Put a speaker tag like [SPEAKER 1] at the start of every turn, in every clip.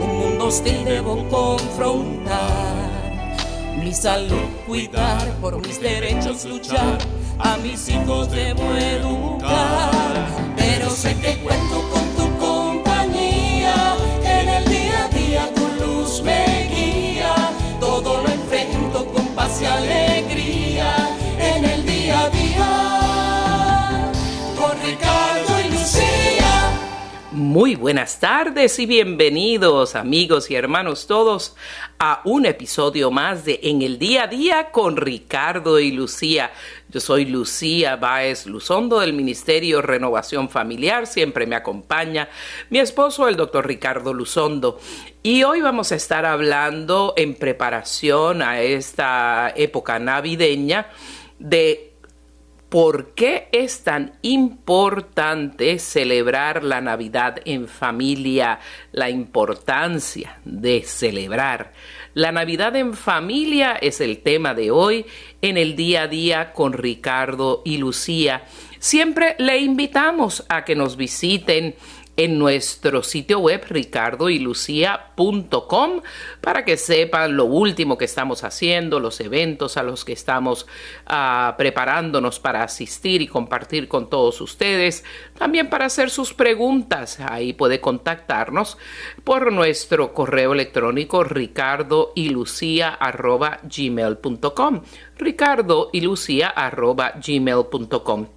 [SPEAKER 1] Un mundo hostil debo confrontar. Mi salud cuidar, por mis derechos luchar. A mis hijos debo educar. Pero sé que cuento con tu compañía. En el día a día tu luz me guía. Todo lo enfrento con paz.
[SPEAKER 2] Muy buenas tardes y bienvenidos amigos y hermanos todos a un episodio más de En el día a día con Ricardo y Lucía. Yo soy Lucía Báez Luzondo del Ministerio Renovación Familiar, siempre me acompaña mi esposo el doctor Ricardo Luzondo. Y hoy vamos a estar hablando en preparación a esta época navideña de ¿Por qué es tan importante celebrar la Navidad en familia? La importancia de celebrar. La Navidad en familia es el tema de hoy en el día a día con Ricardo y Lucía. Siempre le invitamos a que nos visiten en nuestro sitio web ricardoylucia.com para que sepan lo último que estamos haciendo, los eventos a los que estamos uh, preparándonos para asistir y compartir con todos ustedes. También para hacer sus preguntas, ahí puede contactarnos por nuestro correo electrónico ricardoylucia.gmail.com ricardoylucia.gmail.com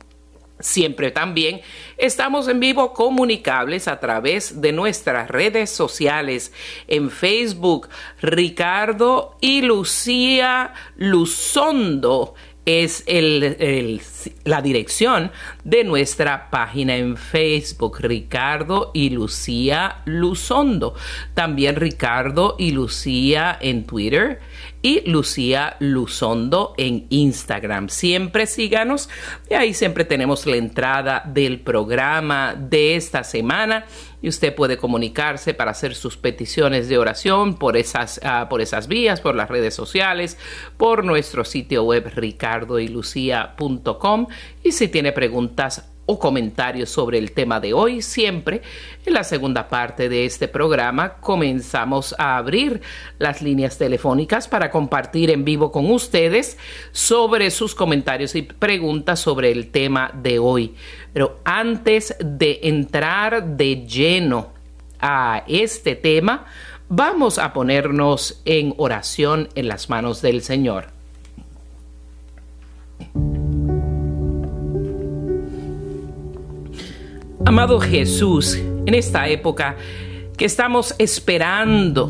[SPEAKER 2] Siempre también estamos en vivo comunicables a través de nuestras redes sociales en Facebook Ricardo y Lucía Luzondo es el, la dirección de nuestra página en Facebook, Ricardo y Lucía Luzondo. También Ricardo y Lucía en Twitter y Lucía Luzondo en Instagram. Siempre síganos. Y ahí siempre tenemos la entrada del programa de esta semana. Y usted puede comunicarse para hacer sus peticiones de oración por esas, uh, por esas vías, por las redes sociales, por nuestro sitio web ricardoylucia.com y si tiene preguntas o comentarios sobre el tema de hoy, siempre en la segunda parte de este programa comenzamos a abrir las líneas telefónicas para compartir en vivo con ustedes sobre sus comentarios y preguntas sobre el tema de hoy. Pero antes de entrar de lleno a este tema, vamos a ponernos en oración en las manos del Señor. Amado Jesús, en esta época que estamos esperando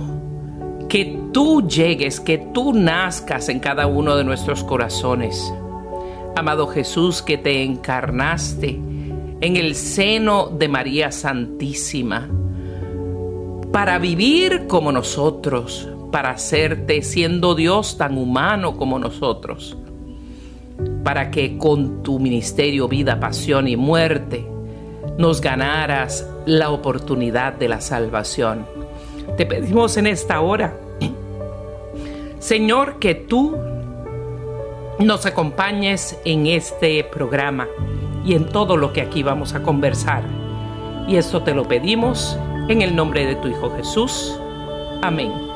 [SPEAKER 2] que tú llegues, que tú nazcas en cada uno de nuestros corazones. Amado Jesús, que te encarnaste en el seno de María Santísima para vivir como nosotros, para hacerte siendo Dios tan humano como nosotros, para que con tu ministerio, vida, pasión y muerte, nos ganaras la oportunidad de la salvación. Te pedimos en esta hora, Señor, que tú nos acompañes en este programa y en todo lo que aquí vamos a conversar. Y esto te lo pedimos en el nombre de tu Hijo Jesús. Amén.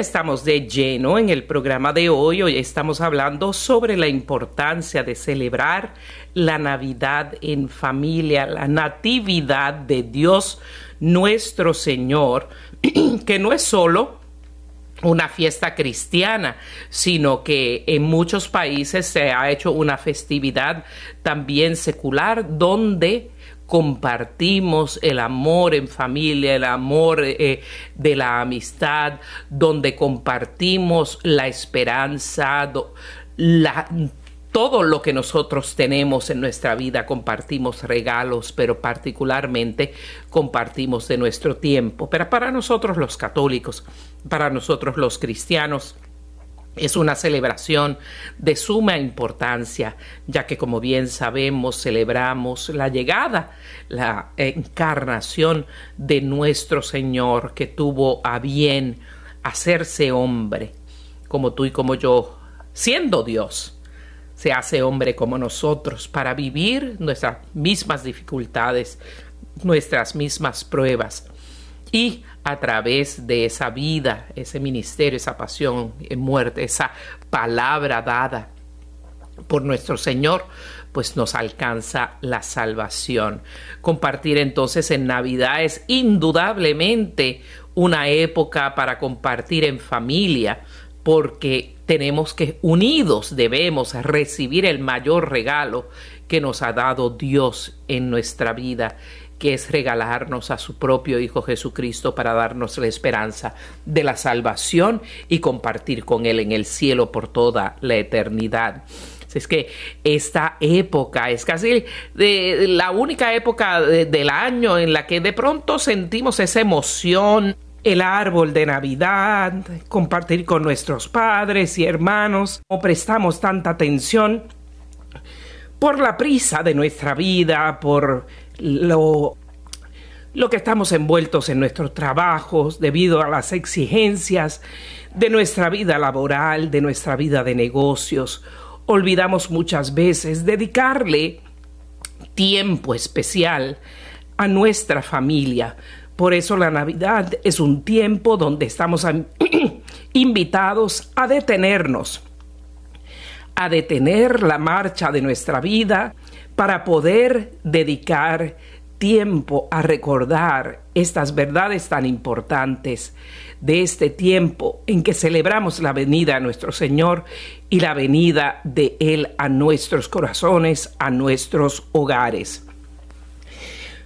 [SPEAKER 2] Estamos de lleno en el programa de hoy. Hoy estamos hablando sobre la importancia de celebrar la Navidad en familia, la natividad de Dios nuestro Señor, que no es solo una fiesta cristiana, sino que en muchos países se ha hecho una festividad también secular donde compartimos el amor en familia, el amor eh, de la amistad, donde compartimos la esperanza, todo lo que nosotros tenemos en nuestra vida, compartimos regalos, pero particularmente compartimos de nuestro tiempo. Pero para nosotros los católicos, para nosotros los cristianos, Es una celebración de suma importancia, ya que como bien sabemos celebramos la llegada, la encarnación de nuestro Señor que tuvo a bien hacerse hombre, como tú y como yo, siendo Dios se hace hombre como nosotros para vivir nuestras mismas dificultades, nuestras mismas pruebas. Y a través de esa vida, ese ministerio, esa pasión en muerte, esa palabra dada por nuestro Señor, pues nos alcanza la salvación. Compartir entonces en Navidad es indudablemente una época para compartir en familia, porque tenemos que, unidos, debemos recibir el mayor regalo que nos ha dado Dios en nuestra vida, que es regalarnos a su propio Hijo Jesucristo para darnos la esperanza de la salvación y compartir con Él en el cielo por toda la eternidad. Es que esta época es casi de, la única época del año en la que de pronto sentimos esa emoción el árbol de Navidad, compartir con nuestros padres y hermanos, o prestamos tanta atención por la prisa de nuestra vida, por lo, lo que estamos envueltos en nuestros trabajos, debido a las exigencias de nuestra vida laboral, de nuestra vida de negocios. Olvidamos muchas veces dedicarle tiempo especial a nuestra familia, por eso la Navidad es un tiempo donde estamos invitados a detenernos, a detener la marcha de nuestra vida para poder dedicar tiempo a recordar estas verdades tan importantes de este tiempo en que celebramos la venida a nuestro Señor y la venida de Él a nuestros corazones, a nuestros hogares.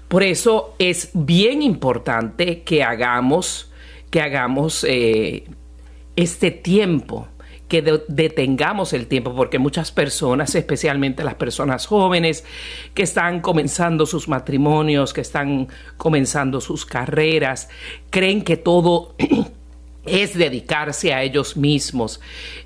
[SPEAKER 2] Por eso es bien importante que hagamos, que hagamos eh, este tiempo, que detengamos el tiempo, porque muchas personas, especialmente las personas jóvenes que están comenzando sus matrimonios, que están comenzando sus carreras, creen que todo es dedicarse a ellos mismos.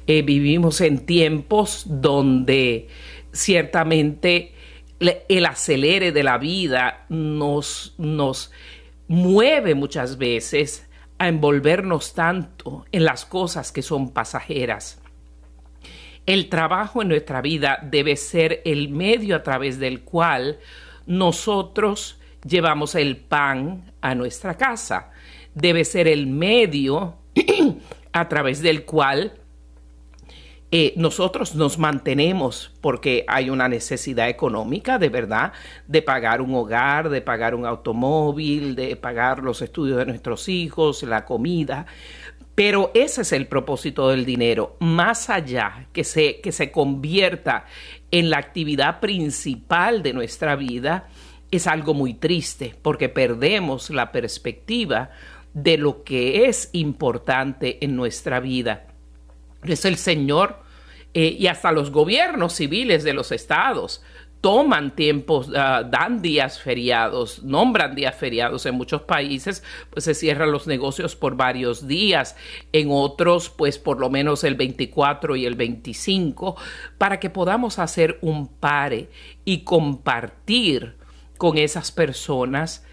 [SPEAKER 2] Eh, vivimos en tiempos donde ciertamente el acelere de la vida nos, nos mueve muchas veces a envolvernos tanto en las cosas que son pasajeras. El trabajo en nuestra vida debe ser el medio a través del cual nosotros llevamos el pan a nuestra casa. Debe ser el medio a través del cual eh, nosotros nos mantenemos porque hay una necesidad económica de verdad de pagar un hogar, de pagar un automóvil, de pagar los estudios de nuestros hijos, la comida. Pero ese es el propósito del dinero, más allá que se, que se convierta en la actividad principal de nuestra vida, es algo muy triste porque perdemos la perspectiva de lo que es importante en nuestra vida es el Señor eh, y hasta los gobiernos civiles de los estados toman tiempos, ah, dan días feriados, nombran días feriados. En muchos países, pues se cierran los negocios por varios días, en otros, pues por lo menos el 24 y el 25, para que podamos hacer un pare y compartir con esas personas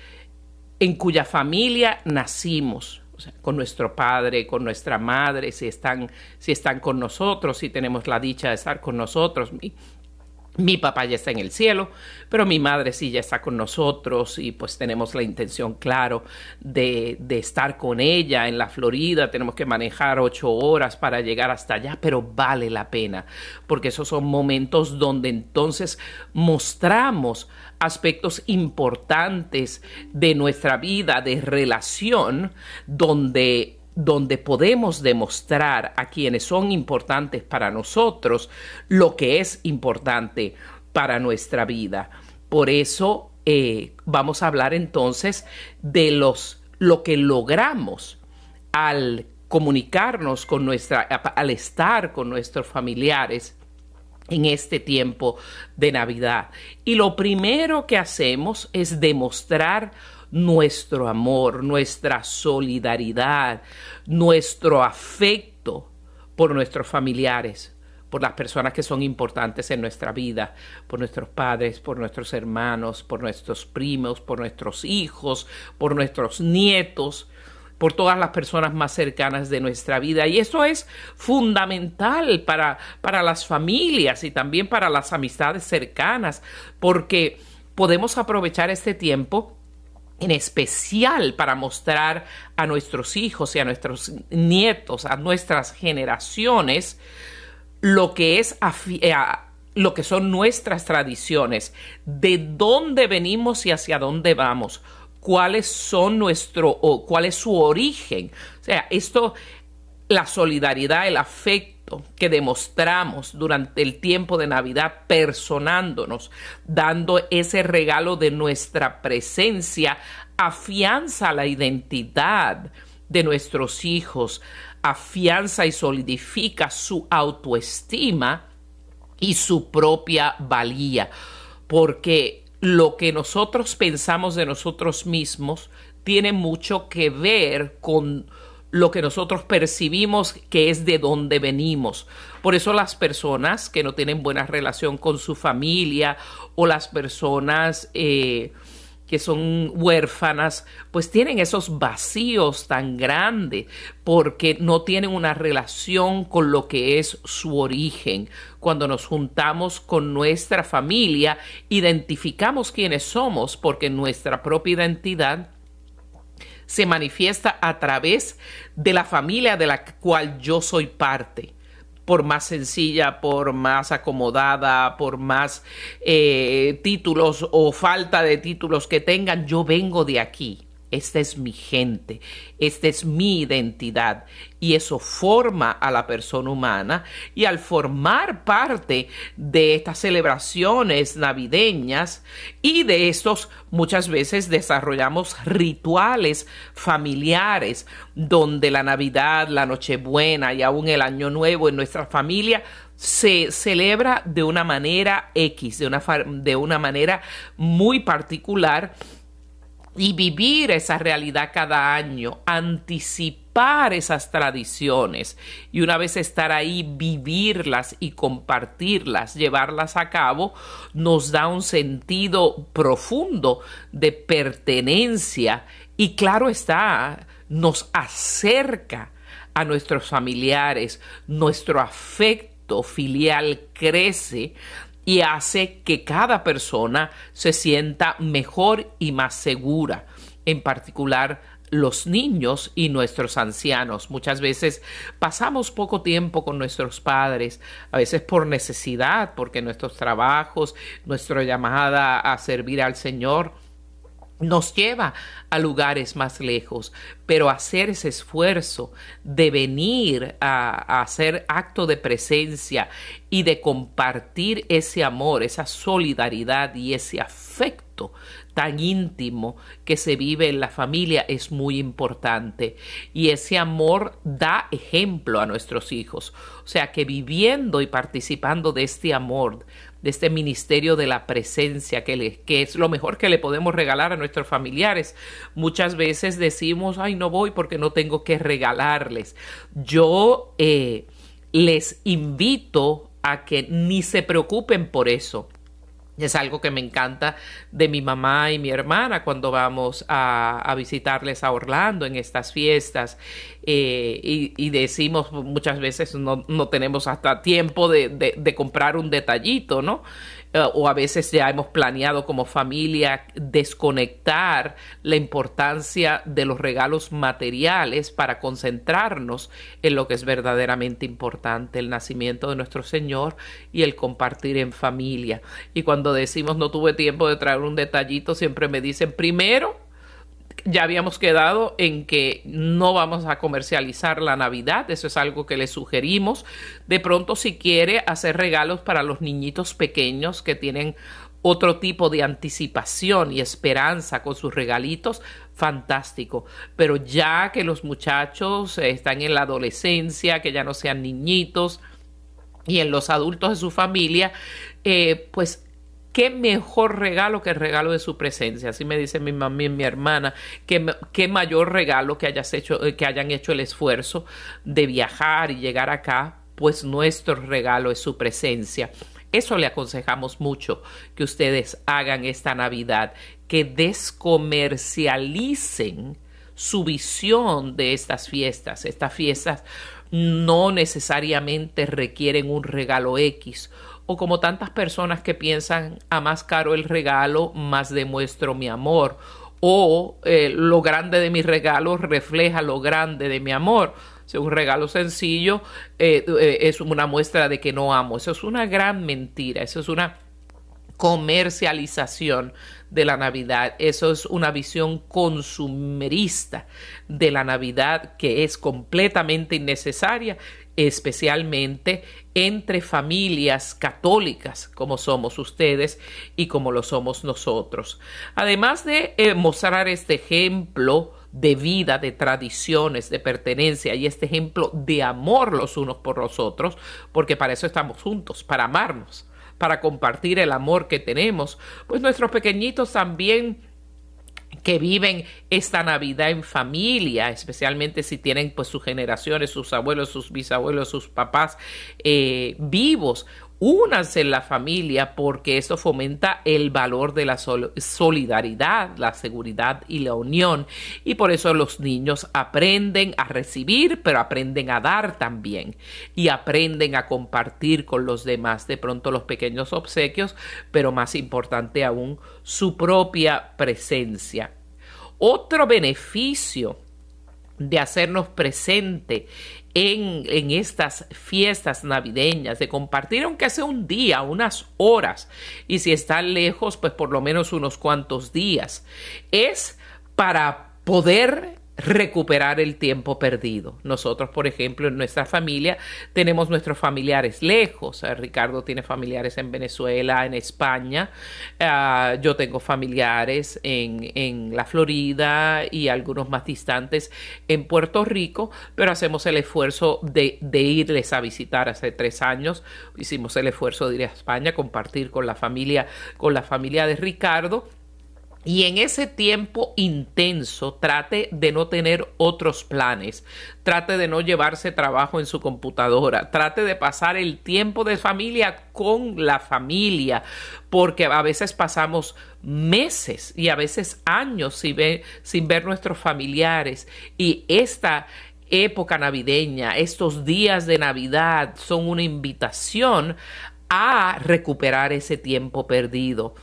[SPEAKER 2] en cuya familia nacimos, con nuestro padre, con nuestra madre, si están, si están con nosotros, si tenemos la dicha de estar con nosotros. Mi papá ya está en el cielo, pero mi madre sí ya está con nosotros y pues tenemos la intención, claro, de, de, estar con ella en la Florida. Tenemos que manejar ocho horas para llegar hasta allá, pero vale la pena, porque esos son momentos donde entonces mostramos aspectos importantes de nuestra vida de relación donde donde podemos demostrar a quienes son importantes para nosotros lo que es importante para nuestra vida. Por eso eh, vamos a hablar entonces de los lo que logramos al comunicarnos con nuestra, al estar con nuestros familiares en este tiempo de Navidad. Y lo primero que hacemos es demostrar nuestro amor, nuestra solidaridad, nuestro afecto por nuestros familiares, por las personas que son importantes en nuestra vida, por nuestros padres, por nuestros hermanos, por nuestros primos, por nuestros hijos, por nuestros nietos, por todas las personas más cercanas de nuestra vida. Y eso es fundamental para, para las familias y también para las amistades cercanas, porque podemos aprovechar este tiempo en especial para mostrar a nuestros hijos y a nuestros nietos, a nuestras generaciones, lo que es eh, lo que son nuestras tradiciones, de dónde venimos y hacia dónde vamos, cuáles son nuestro o cuál es su origen. O sea, esto la solidaridad, el afecto que demostramos durante el tiempo de Navidad personándonos, dando ese regalo de nuestra presencia, afianza la identidad de nuestros hijos, afianza y solidifica su autoestima y su propia valía, porque lo que nosotros pensamos de nosotros mismos tiene mucho que ver con lo que nosotros percibimos que es de donde venimos. Por eso las personas que no tienen buena relación con su familia o las personas eh, que son huérfanas, pues tienen esos vacíos tan grandes porque no tienen una relación con lo que es su origen. Cuando nos juntamos con nuestra familia, identificamos quiénes somos porque nuestra propia identidad se manifiesta a través de la familia de la cual yo soy parte por más sencilla, por más acomodada, por más eh, títulos o falta de títulos que tengan, yo vengo de aquí. Esta es mi gente, esta es mi identidad. Y eso forma a la persona humana. Y al formar parte de estas celebraciones navideñas y de estos muchas veces desarrollamos rituales familiares donde la Navidad, la Nochebuena y aún el Año Nuevo en nuestra familia se celebra de una manera X, de una, de una manera muy particular y vivir esa realidad cada año, anticipar esas tradiciones y una vez estar ahí, vivirlas y compartirlas, llevarlas a cabo, nos da un sentido profundo de pertenencia y claro está, nos acerca a nuestros familiares, nuestro afecto filial crece y hace que cada persona se sienta mejor y más segura, en particular los niños y nuestros ancianos. Muchas veces pasamos poco tiempo con nuestros padres, a veces por necesidad, porque nuestros trabajos, nuestra llamada a servir al Señor nos lleva a lugares más lejos, pero hacer ese esfuerzo de venir a, hacer acto de presencia y de compartir ese amor, esa solidaridad y ese afecto tan íntimo que se vive en la familia es muy importante y ese amor da ejemplo a nuestros hijos. O sea que viviendo y participando de este amor, de este ministerio de la presencia, que, que es lo mejor que le podemos regalar a nuestros familiares. Muchas veces decimos, ay, no voy porque no tengo que regalarles. Yo eh, les invito a que ni se preocupen por eso. Es algo que me encanta de mi mamá y mi hermana cuando vamos a, visitarles a Orlando en estas fiestas eh, y, decimos muchas veces no, no tenemos hasta tiempo de, de comprar un detallito, ¿no? O a veces ya hemos planeado como familia desconectar la importancia de los regalos materiales para concentrarnos en lo que es verdaderamente importante, el nacimiento de nuestro Señor y el compartir en familia. Y cuando decimos no tuve tiempo de traer un detallito, siempre me dicen primero ya habíamos quedado en que no vamos a comercializar la Navidad, eso es algo que le sugerimos. De pronto, si quiere hacer regalos para los niñitos pequeños que tienen otro tipo de anticipación y esperanza con sus regalitos, fantástico. Pero ya que los muchachos están en la adolescencia, que ya no sean niñitos, y en los adultos de su familia, eh, pues qué mejor regalo que el regalo de su presencia. Así me dice mi mamá y mi hermana, que qué mayor regalo que, hayas hecho, eh, que hayan hecho el esfuerzo de viajar y llegar acá, pues nuestro regalo es su presencia. Eso le aconsejamos mucho que ustedes hagan esta Navidad, que descomercialicen su visión de estas fiestas. Estas fiestas no necesariamente requieren un regalo X o como tantas personas que piensan a más caro el regalo, más demuestro mi amor o eh, lo grande de mi regalo refleja lo grande de mi amor. Si un regalo sencillo eh, eh, es una muestra de que no amo. Eso es una gran mentira. Eso es una comercialización de la Navidad. Eso es una visión consumerista de la Navidad que es completamente innecesaria, especialmente entre familias católicas como somos ustedes y como lo somos nosotros. Además de eh, mostrar este ejemplo de vida, de tradiciones, de pertenencia y este ejemplo de amor los unos por los otros, porque para eso estamos juntos, para amarnos para compartir el amor que tenemos, pues nuestros pequeñitos también que viven esta Navidad en familia, especialmente si tienen pues sus generaciones, sus abuelos, sus bisabuelos, sus papás eh, vivos, únanse en la familia porque eso fomenta el valor de la solidaridad, la seguridad y la unión. Y por eso los niños aprenden a recibir, pero aprenden a dar también. Y aprenden a compartir con los demás de pronto los pequeños obsequios, pero más importante aún, su propia presencia. Otro beneficio de hacernos presente en, estas fiestas navideñas, de compartir aunque sea un día, unas horas, y si están lejos, pues por lo menos unos cuantos días, es para poder recuperar el tiempo perdido. Nosotros, por ejemplo, en nuestra familia tenemos nuestros familiares lejos. Eh, Ricardo tiene familiares en Venezuela, en España. Ah, yo tengo familiares en, en, la Florida y algunos más distantes en Puerto Rico, pero hacemos el esfuerzo de, de irles a visitar. Hace tres años hicimos el esfuerzo de ir a España, compartir con la familia, con la familia de Ricardo y en ese tiempo intenso trate de no tener otros planes, trate de no llevarse trabajo en su computadora, trate de pasar el tiempo de familia con la familia, porque a veces pasamos meses y a veces años sin ver, nuestros familiares. Y esta época navideña, estos días de Navidad son una invitación a recuperar ese tiempo perdido.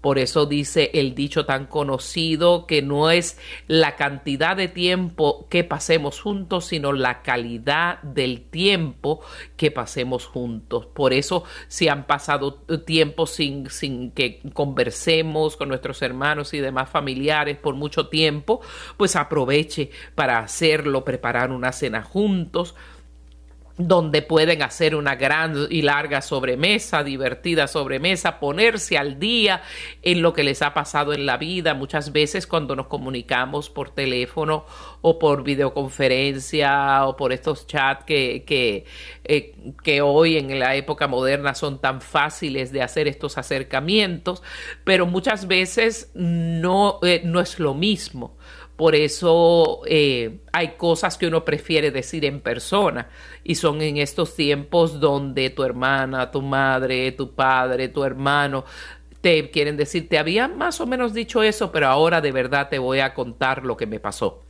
[SPEAKER 2] Por eso dice el dicho tan conocido que no es la cantidad de tiempo que pasemos juntos, sino la calidad del tiempo que pasemos juntos. Por eso si han pasado tiempo sin, sin que conversemos con nuestros hermanos y demás familiares por mucho tiempo, pues aproveche para hacerlo, preparar una cena juntos donde pueden hacer una gran y larga sobremesa, divertida sobremesa, ponerse al día en lo que les ha pasado en la vida. Muchas veces cuando nos comunicamos por teléfono o por videoconferencia o por estos chats que, que, eh, que hoy en la época moderna son tan fáciles de hacer estos acercamientos, pero muchas veces no, eh, no es lo mismo por eso eh, hay cosas que uno prefiere decir en persona y son en estos tiempos donde tu hermana, tu madre, tu padre, tu hermano te quieren decir, te había más o menos dicho eso, pero ahora de verdad te voy a contar lo que me pasó.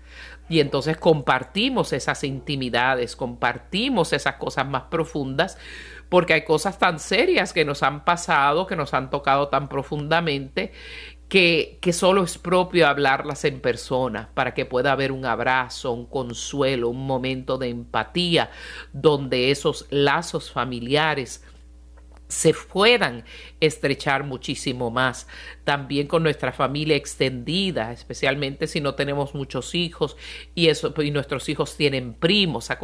[SPEAKER 2] Y entonces compartimos esas intimidades, compartimos esas cosas más profundas, porque hay cosas tan serias que nos han pasado, que nos han tocado tan profundamente, que, solo es propio hablarlas en persona para que pueda haber un abrazo, un consuelo, un momento de empatía donde esos lazos familiares se puedan estrechar muchísimo más. También con nuestra familia extendida, especialmente si no tenemos muchos hijos y, eso, y nuestros hijos tienen primos, a,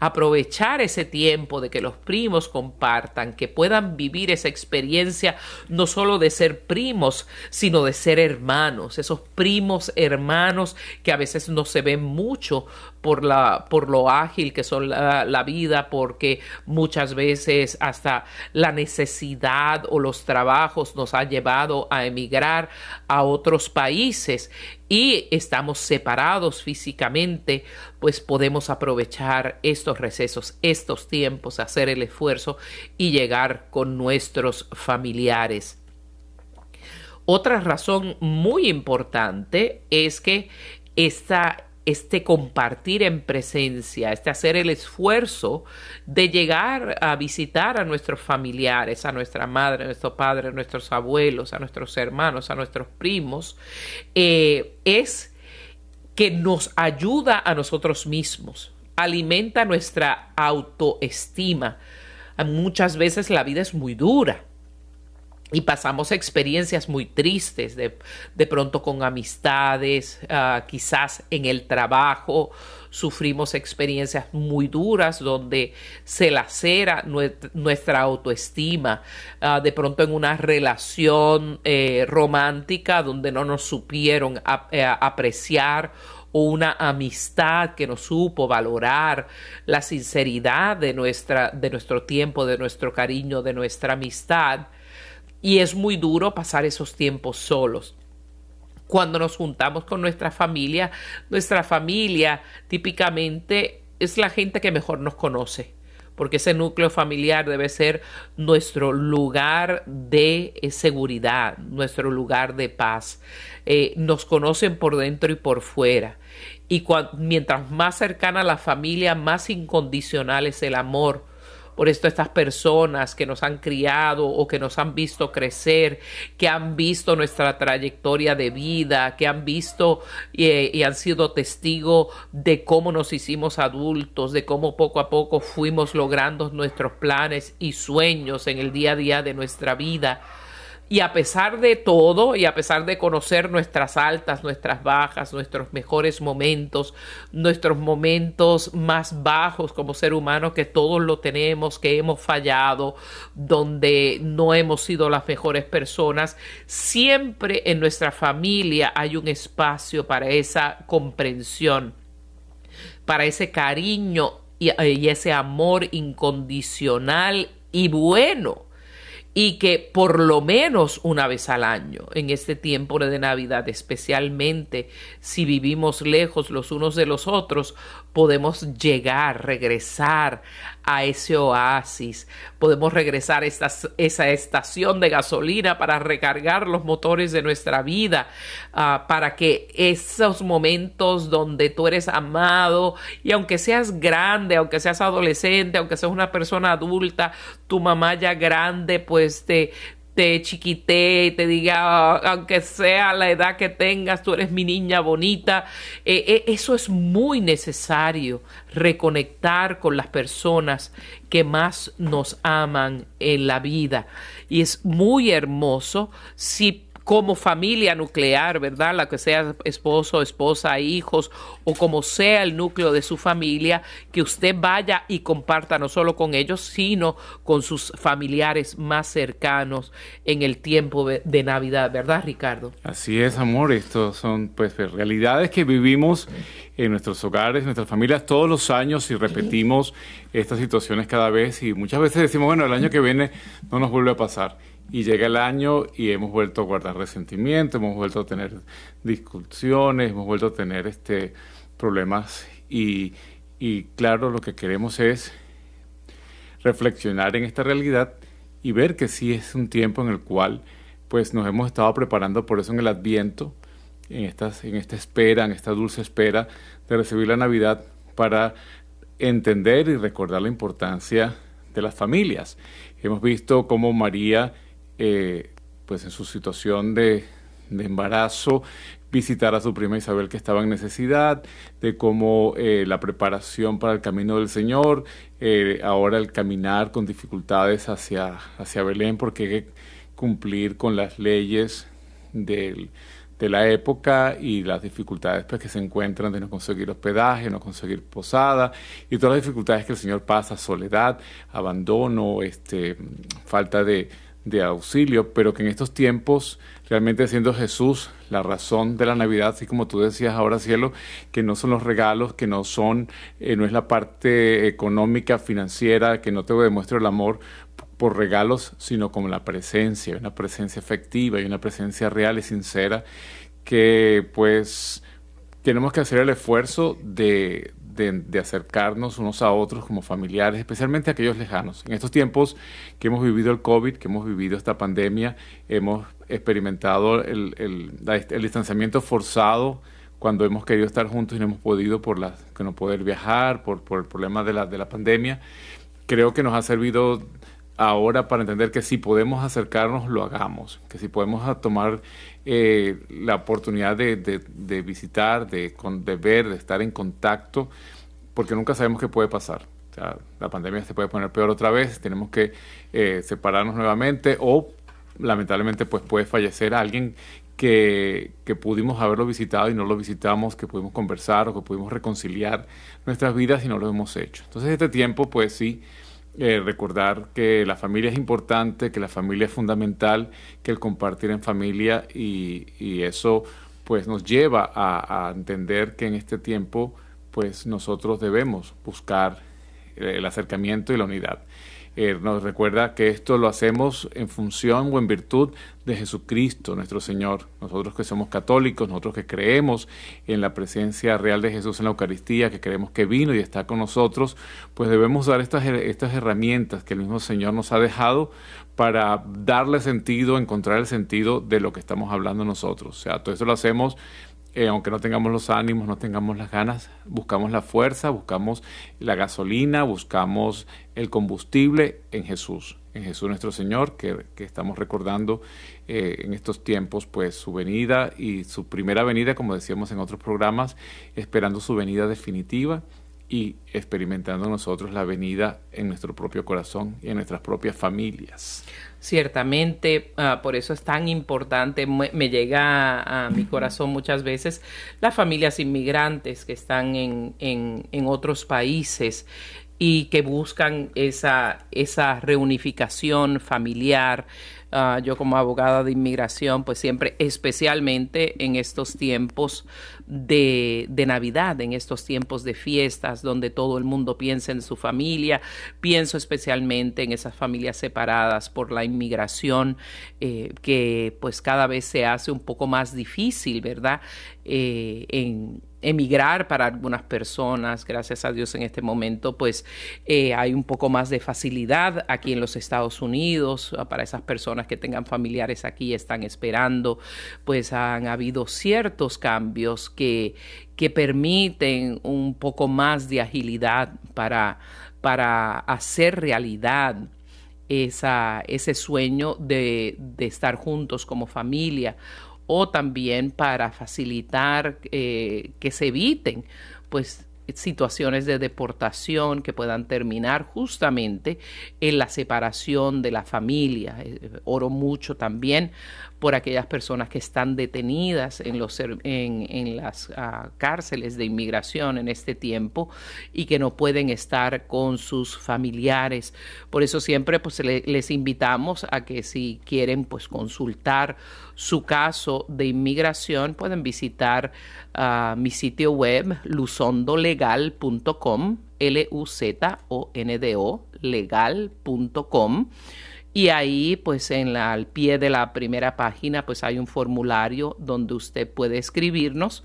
[SPEAKER 2] aprovechar ese tiempo de que los primos compartan, que puedan vivir esa experiencia no solo de ser primos, sino de ser hermanos, esos primos hermanos que a veces no se ven mucho por, la, por lo ágil que son la, la vida, porque muchas veces hasta la necesidad o los trabajos nos ha llevado a emigrar a otros países y estamos separados físicamente, pues podemos aprovechar estos recesos, estos tiempos, hacer el esfuerzo y llegar con nuestros familiares. Otra razón muy importante es que esta este compartir en presencia, este hacer el esfuerzo de llegar a visitar a nuestros familiares, a nuestra madre, a nuestro padre, a nuestros abuelos, a nuestros hermanos, a nuestros primos, eh, es que nos ayuda a nosotros mismos, alimenta nuestra autoestima. Muchas veces la vida es muy dura y pasamos experiencias muy tristes de, pronto con amistades, ah, quizás en el trabajo sufrimos experiencias muy duras donde se lacera nuestra autoestima, ah, de pronto en una relación eh, romántica donde no nos supieron eh, apreciar o una amistad que nos supo valorar la sinceridad de, nuestra, de nuestro tiempo, de nuestro cariño, de nuestra amistad y es muy duro pasar esos tiempos solos. Cuando nos juntamos con nuestra familia, nuestra familia típicamente es la gente que mejor nos conoce, porque ese núcleo familiar debe ser nuestro lugar de eh, seguridad, nuestro lugar de paz. Eh, nos conocen por dentro y por fuera. Y mientras más cercana la familia, más incondicional es el amor por esto estas personas que nos han criado o que nos han visto crecer, que han visto nuestra trayectoria de vida, que han visto eh, y han sido testigo de cómo nos hicimos adultos, de cómo poco a poco fuimos logrando nuestros planes y sueños en el día a día de nuestra vida y a pesar de todo, y a pesar de conocer nuestras altas, nuestras bajas, nuestros mejores momentos, nuestros momentos más bajos como ser humano, que todos lo tenemos, que hemos fallado, donde no hemos sido las mejores personas, siempre en nuestra familia hay un espacio para esa comprensión, para ese cariño y, ese amor incondicional y bueno y que por lo menos una vez al año, en este tiempo de Navidad, especialmente si vivimos lejos los unos de los otros, podemos llegar, regresar a ese oasis, podemos regresar a esta, esa estación de gasolina para recargar los motores de nuestra vida, ah, para que esos momentos donde tú eres amado y aunque seas grande, aunque seas adolescente, aunque seas una persona adulta, tu mamá ya grande, pues te, te chiquite y te diga, aunque sea la edad que tengas, tú eres mi niña bonita. Eh, eh, eso es muy necesario, reconectar con las personas que más nos aman en la vida. Y es muy hermoso si como familia nuclear, ¿verdad? La que sea esposo, esposa, hijos o como sea el núcleo de su familia, que usted vaya y comparta no solo con ellos, sino con sus familiares más cercanos en el tiempo de Navidad, ¿verdad, Ricardo?
[SPEAKER 3] Así es, amor. Estos son pues realidades que vivimos en nuestros hogares, nuestras familias todos los años y repetimos estas situaciones cada vez y muchas veces decimos, bueno, el año que viene no nos vuelve a pasar y llega el año y hemos vuelto a guardar resentimiento, hemos vuelto a tener discusiones, hemos vuelto a tener este, problemas y, y claro, lo que queremos es reflexionar en esta realidad y ver que sí es un tiempo en el cual pues nos hemos estado preparando por eso en el Adviento, en, estas, en esta espera, en esta dulce espera de recibir la Navidad para entender y recordar la importancia de las familias. Hemos visto cómo María eh, pues en su situación de, embarazo, visitar a su prima Isabel que estaba en necesidad, de cómo eh, la preparación para el camino del Señor, eh, ahora el caminar con dificultades hacia, hacia Belén porque hay que cumplir con las leyes de la época y las dificultades pues, que se encuentran de no conseguir hospedaje, no conseguir posada y todas las dificultades que el Señor pasa, soledad, abandono, este, falta de, de auxilio, pero que en estos tiempos realmente siendo Jesús la razón de la Navidad, así como tú decías ahora, cielo, que no son los regalos, que no son, eh, no es la parte económica, financiera, que no te demuestre el amor por regalos, sino con la presencia, una presencia efectiva y una presencia real y sincera que pues tenemos que hacer el esfuerzo de, de, acercarnos unos a otros como familiares, especialmente aquellos lejanos. En estos tiempos que hemos vivido el COVID, que hemos vivido esta pandemia, hemos experimentado el, el, distanciamiento forzado cuando hemos querido estar juntos y no hemos podido por la, que no poder viajar, por, por el problema de la, de la pandemia. Creo que nos ha servido ahora para entender que si podemos acercarnos, lo hagamos, que si podemos tomar eh, la oportunidad de, de, visitar, de, de, ver, de estar en contacto, porque nunca sabemos qué puede pasar. La pandemia se puede poner peor otra vez, tenemos que eh, separarnos nuevamente o lamentablemente pues puede fallecer alguien que, que, pudimos haberlo visitado y no lo visitamos, que pudimos conversar o que pudimos reconciliar nuestras vidas y no lo hemos hecho. Entonces este tiempo pues sí eh, recordar que la familia es importante, que la familia es fundamental, que el compartir en familia y, y eso pues nos lleva a, a, entender que en este tiempo pues nosotros debemos buscar el acercamiento y la unidad. Eh, nos recuerda que esto lo hacemos en función o en virtud de Jesucristo, nuestro Señor. Nosotros que somos católicos, nosotros que creemos en la presencia real de Jesús en la Eucaristía, que creemos que vino y está con nosotros, pues debemos dar estas, estas herramientas que el mismo Señor nos ha dejado para darle sentido, encontrar el sentido de lo que estamos hablando nosotros. O sea, todo esto lo hacemos eh, aunque no tengamos los ánimos, no tengamos las ganas, buscamos la fuerza, buscamos la gasolina, buscamos el combustible en Jesús, en Jesús nuestro Señor, que, estamos recordando eh, en estos tiempos, pues su venida y su primera venida, como decíamos en otros programas, esperando su venida definitiva y experimentando nosotros la venida en nuestro propio corazón y en nuestras propias familias.
[SPEAKER 2] Ciertamente, ah, por eso es tan importante, me, llega a, mi corazón muchas veces las familias inmigrantes que están en, en, en otros países y que buscan esa, esa reunificación familiar, Ah, yo como abogada de inmigración, pues siempre, especialmente en estos tiempos de, de, Navidad, en estos tiempos de fiestas, donde todo el mundo piensa en su familia, pienso especialmente en esas familias separadas por la inmigración, eh, que pues cada vez se hace un poco más difícil, ¿verdad? Eh, en emigrar para algunas personas, gracias a Dios en este momento, pues eh, hay un poco más de facilidad aquí en los Estados Unidos para esas personas que tengan familiares aquí, están esperando, pues han habido ciertos cambios que, permiten un poco más de agilidad para, para hacer realidad esa, ese sueño de, de estar juntos como familia o también para facilitar eh, que se eviten pues situaciones de deportación que puedan terminar justamente en la separación de la familia. Eh, oro mucho también por aquellas personas que están detenidas en, los, en, las uh, cárceles de inmigración en este tiempo y que no pueden estar con sus familiares. Por eso siempre pues, le, les invitamos a que si quieren pues, consultar su caso de inmigración, pueden visitar uh, mi sitio web luzondolegal.com, L-U-Z-O-N-D-O, legal.com y ahí, pues en la, al pie de la primera página, pues hay un formulario donde usted puede escribirnos.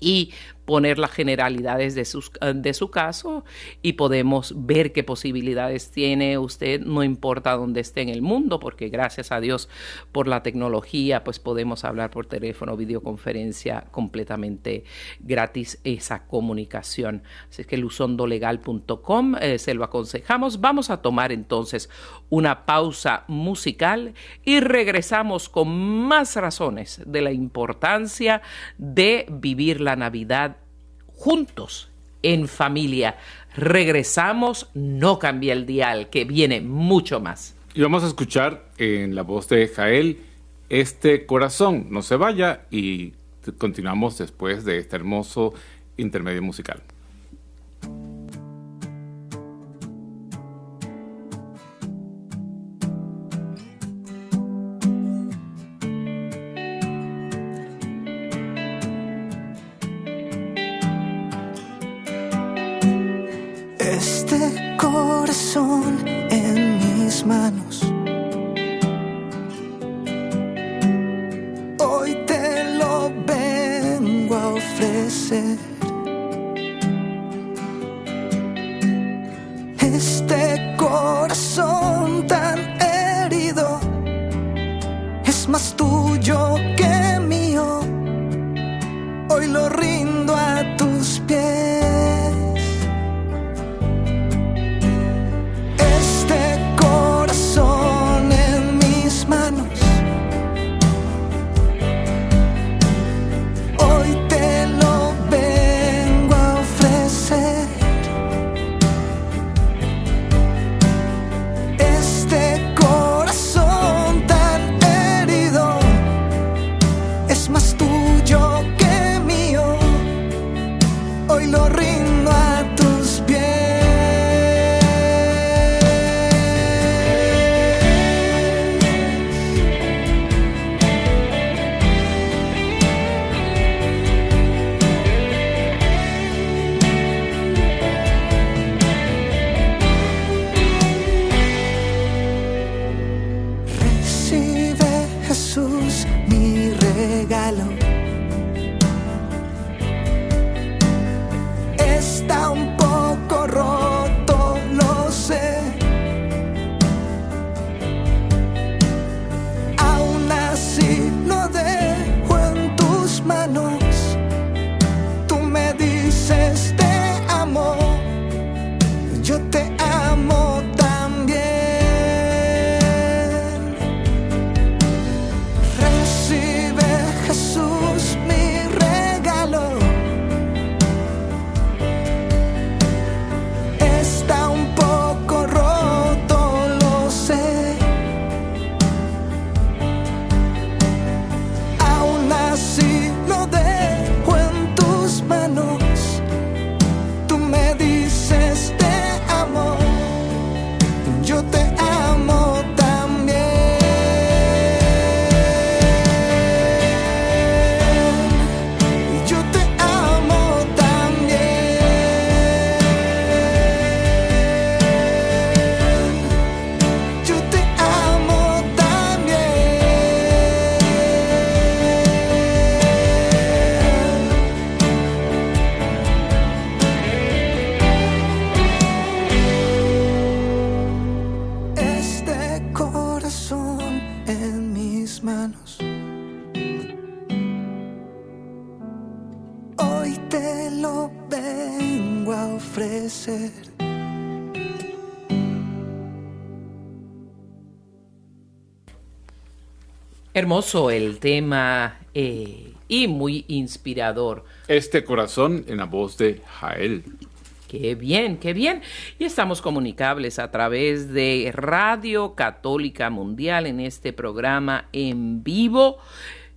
[SPEAKER 2] Y poner las generalidades de, sus, eh, de su caso y podemos ver qué posibilidades tiene usted, no importa dónde esté en el mundo, porque gracias a Dios por la tecnología, pues podemos hablar por teléfono, videoconferencia completamente gratis esa comunicación. Así que luzondolegal.com eh, se lo aconsejamos. Vamos a tomar entonces una pausa musical y regresamos con más razones de la importancia de vivir la Navidad juntos, en familia. Regresamos, no cambia el dial, que viene mucho más.
[SPEAKER 3] Y vamos a escuchar en la voz de Jael este corazón, no se vaya y continuamos después de este hermoso intermedio musical.
[SPEAKER 2] Hermoso el tema eh, y muy inspirador.
[SPEAKER 3] Este corazón en la voz de Jael.
[SPEAKER 2] Qué bien, qué bien. Y estamos comunicables a través de Radio Católica Mundial en este programa en vivo.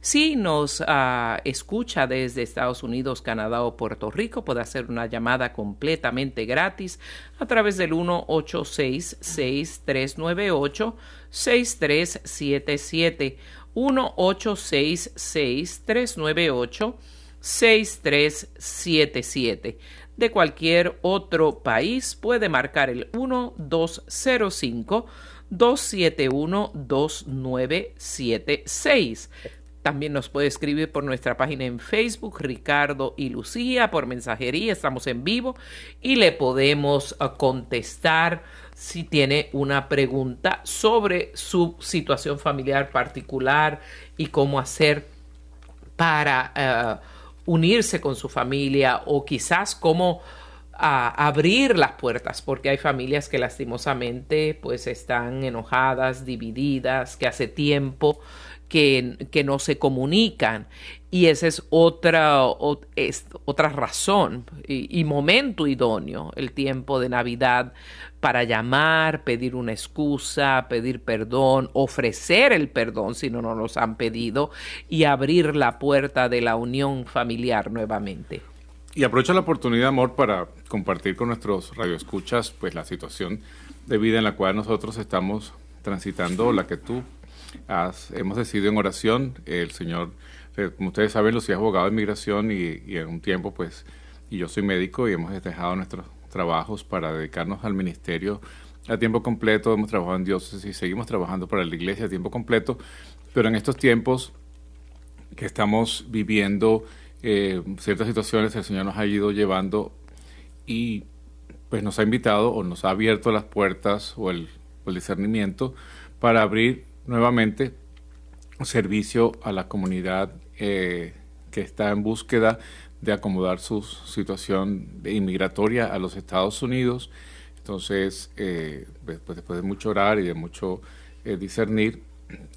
[SPEAKER 2] Si nos ah, escucha desde Estados Unidos, Canadá o Puerto Rico, puede hacer una llamada completamente gratis a través del 1-866-398-6377. 1-866-398-6377 de cualquier otro país puede marcar el 1205 271 2976. También nos puede escribir por nuestra página en Facebook, Ricardo y Lucía, por mensajería, estamos en vivo y le podemos uh, contestar si tiene una pregunta sobre su situación familiar particular y cómo hacer para uh, unirse con su familia o quizás cómo a abrir las puertas porque hay familias que lastimosamente pues están enojadas, divididas, que hace tiempo que, no se comunican y esa es otra, es otra razón y, momento idóneo, el tiempo de Navidad para llamar, pedir una excusa, pedir perdón, ofrecer el perdón si no nos han pedido y abrir la puerta de la unión familiar nuevamente.
[SPEAKER 3] Y aprovecho la oportunidad, amor, para compartir con nuestros radioescuchas pues la situación de vida en la cual nosotros estamos transitando, la que tú hemos decidido en oración. El Señor, eh, como ustedes saben, Lucía es abogado de inmigración y, y en un tiempo, pues, y yo soy médico y hemos dejado nuestros trabajos para dedicarnos al ministerio a tiempo completo, hemos trabajado en diócesis y seguimos trabajando para la iglesia a tiempo completo, pero en estos tiempos que estamos viviendo eh, ciertas situaciones, el Señor nos ha ido llevando y pues nos ha invitado o nos ha abierto las puertas o el, discernimiento para abrir nuevamente servicio a la comunidad eh, que está en búsqueda de acomodar su situación inmigratoria a los Estados Unidos. Entonces, eh, después, después, de mucho orar y de mucho eh, discernir,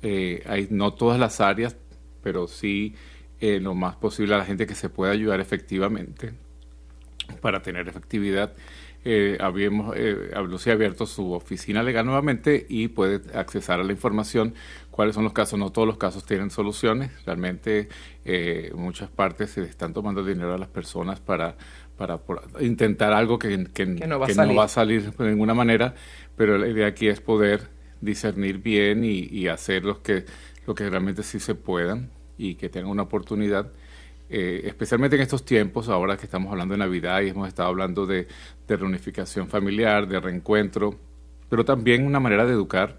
[SPEAKER 3] hay no todas las áreas, pero sí lo más posible a la gente que se pueda ayudar efectivamente para tener efectividad eh, habíamos, eh, Lucy ha abierto su oficina legal nuevamente y puede accesar a la información, cuáles son los casos. No todos los casos tienen soluciones. Realmente eh, muchas partes se están tomando dinero a las personas para, para intentar algo que, no, va a salir de ninguna manera, pero la idea aquí es poder discernir bien y, hacer lo que, lo que realmente sí se puedan y que tengan una oportunidad eh, especialmente en estos tiempos, ahora que estamos hablando de Navidad y hemos estado hablando de, reunificación familiar, de reencuentro, pero también una manera de educar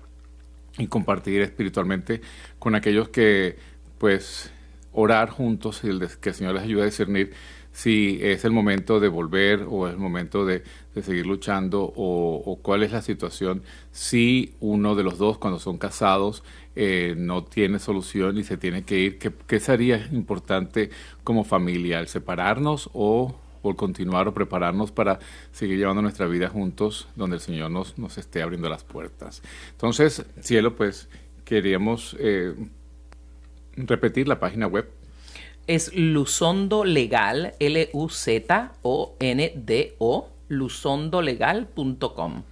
[SPEAKER 3] y compartir espiritualmente con aquellos que, pues, orar juntos y que el Señor les ayude a discernir si es el momento de volver o es el momento de, seguir luchando o, cuál es la situación si uno de los dos cuando son casados eh, no tiene solución y se tiene que ir. ¿Qué, sería importante como familia? ¿El separarnos o, o, continuar o prepararnos para seguir llevando nuestra vida juntos donde el Señor nos, nos esté abriendo las puertas? Entonces, cielo, pues queríamos eh, repetir la página web
[SPEAKER 2] es Luzondo Legal, L-U-Z-O-N-D-O, luzondolegal.com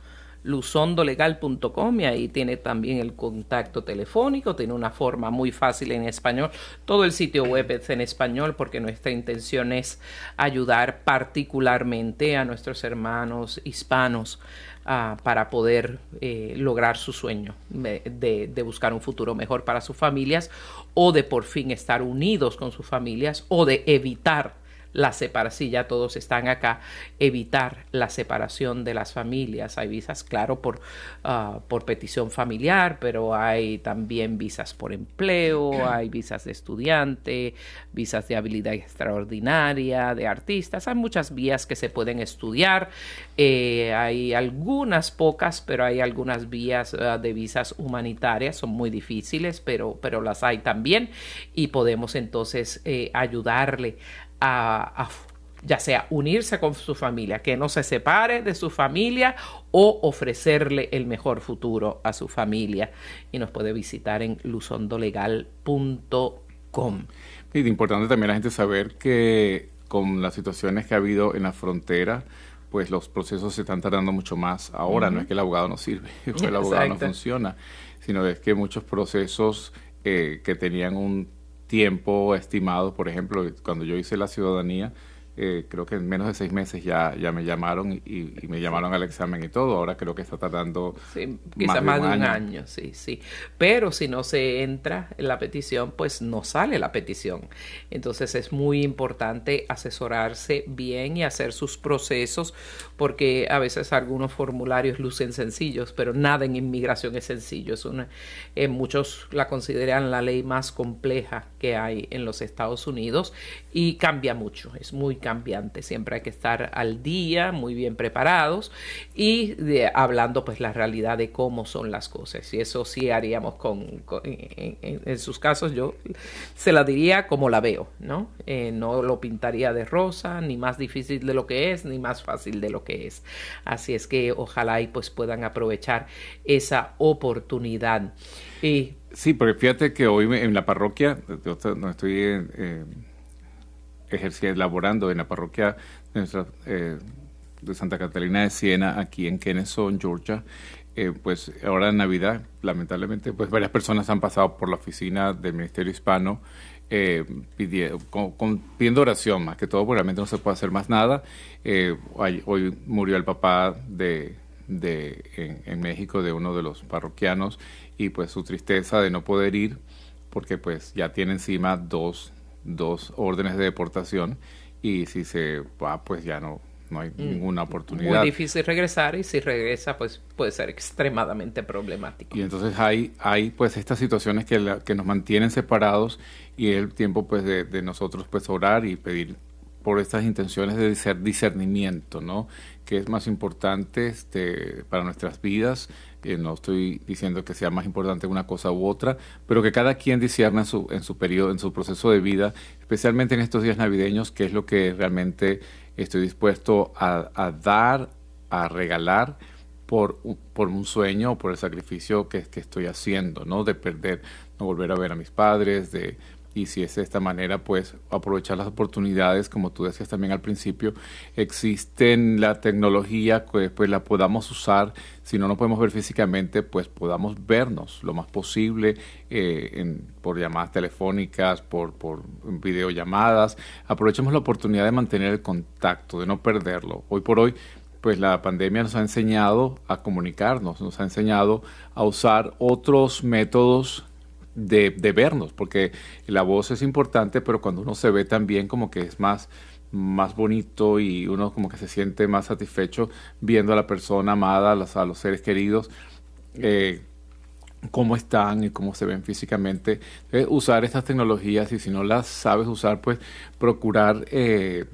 [SPEAKER 2] luzondolegal.com y ahí tiene también el contacto telefónico, tiene una forma muy fácil en español. Todo el sitio web es en español porque nuestra intención es ayudar particularmente a nuestros hermanos hispanos Ah, para poder eh, lograr su sueño de, de, buscar un futuro mejor para sus familias o de por fin estar unidos con sus familias o de evitar la separación, ya todos están acá, evitar la separación de las familias. Hay visas, claro, por, ah, por petición familiar, pero hay también visas por empleo, hay visas de estudiante, visas de habilidad extraordinaria, de artistas. Hay muchas vías que se pueden estudiar. Eh, hay algunas pocas, pero hay algunas vías ah, de visas humanitarias, son muy difíciles, pero, pero las hay también y podemos entonces eh, ayudarle a, ya sea unirse con su familia, que no se separe de su familia o ofrecerle el mejor futuro a su familia. Y nos puede visitar en luzondolegal.com.
[SPEAKER 3] Es importante también la gente saber que con las situaciones que ha habido en la frontera, pues los procesos se están tardando mucho más ahora. No es que el abogado no sirve o el abogado no funciona, sino es que muchos procesos eh, que tenían un tiempo estimado, por ejemplo, cuando yo hice la ciudadanía, eh, creo que en menos de seis meses ya, ya me llamaron y, me llamaron al examen y todo. Ahora creo que está tardando
[SPEAKER 2] sí, quizá más, de un, año. Sí, sí. Pero si no se entra en la petición, pues no sale la petición. Entonces es muy importante asesorarse bien y hacer sus procesos porque a veces algunos formularios lucen sencillos, pero nada en inmigración es sencillo. Es una, eh, muchos la consideran la ley más compleja que hay en los Estados Unidos y cambia mucho. Es muy cambiante. Siempre hay que estar al día, muy bien preparados y hablando pues la realidad de cómo son las cosas. Y eso sí haríamos con, en, sus casos yo se la diría como la veo, ¿no? Eh, no lo pintaría de rosa, ni más difícil de lo que es, ni más fácil de lo que es. Así es que ojalá y pues puedan aprovechar esa oportunidad. Y,
[SPEAKER 3] sí, porque fíjate que hoy en la parroquia, no estoy en ejerciendo, laborando en la parroquia de, eh, de Santa Catalina de Siena, aquí en Kennesaw, Georgia. Eh, pues ahora en Navidad, lamentablemente, pues varias personas han pasado por la oficina del Ministerio Hispano eh, pidiendo, oración, más que todo, porque realmente no se puede hacer más nada. hoy, murió el papá de, de en, México de uno de los parroquianos y pues su tristeza de no poder ir porque pues ya tiene encima dos dos órdenes de deportación y si se va, pues ya no, no hay ninguna oportunidad.
[SPEAKER 2] Muy difícil regresar y si regresa pues puede ser extremadamente problemático.
[SPEAKER 3] Y entonces hay, hay pues estas situaciones que, que nos mantienen separados y es el tiempo pues de, de nosotros pues orar y pedir por estas intenciones de ser discernimiento, ¿no? Que es más importante este, para nuestras vidas. No estoy diciendo que sea más importante una cosa u otra, pero que cada quien discierna en su, en su periodo, en su proceso de vida, especialmente en estos días navideños, que es lo que realmente estoy dispuesto a, dar, a regalar por, por un sueño o por el sacrificio que, que estoy haciendo, ¿no? De perder, no volver a ver a mis padres, de y si es de esta manera, pues aprovechar las oportunidades, como tú decías también al principio, existen la tecnología, pues, pues la podamos usar, si no nos podemos ver físicamente, pues podamos vernos lo más posible eh, en, por llamadas telefónicas, por, por videollamadas, aprovechemos la oportunidad de mantener el contacto, de no perderlo. Hoy por hoy, pues la pandemia nos ha enseñado a comunicarnos, nos ha enseñado a usar otros métodos de, vernos, porque la voz es importante, pero cuando uno se ve también como que es más más bonito y uno como que se siente más satisfecho viendo a la persona amada, a los, a los seres queridos, eh, cómo están y cómo se ven físicamente. Eh, usar estas tecnologías y si no las sabes usar, pues procurar eh,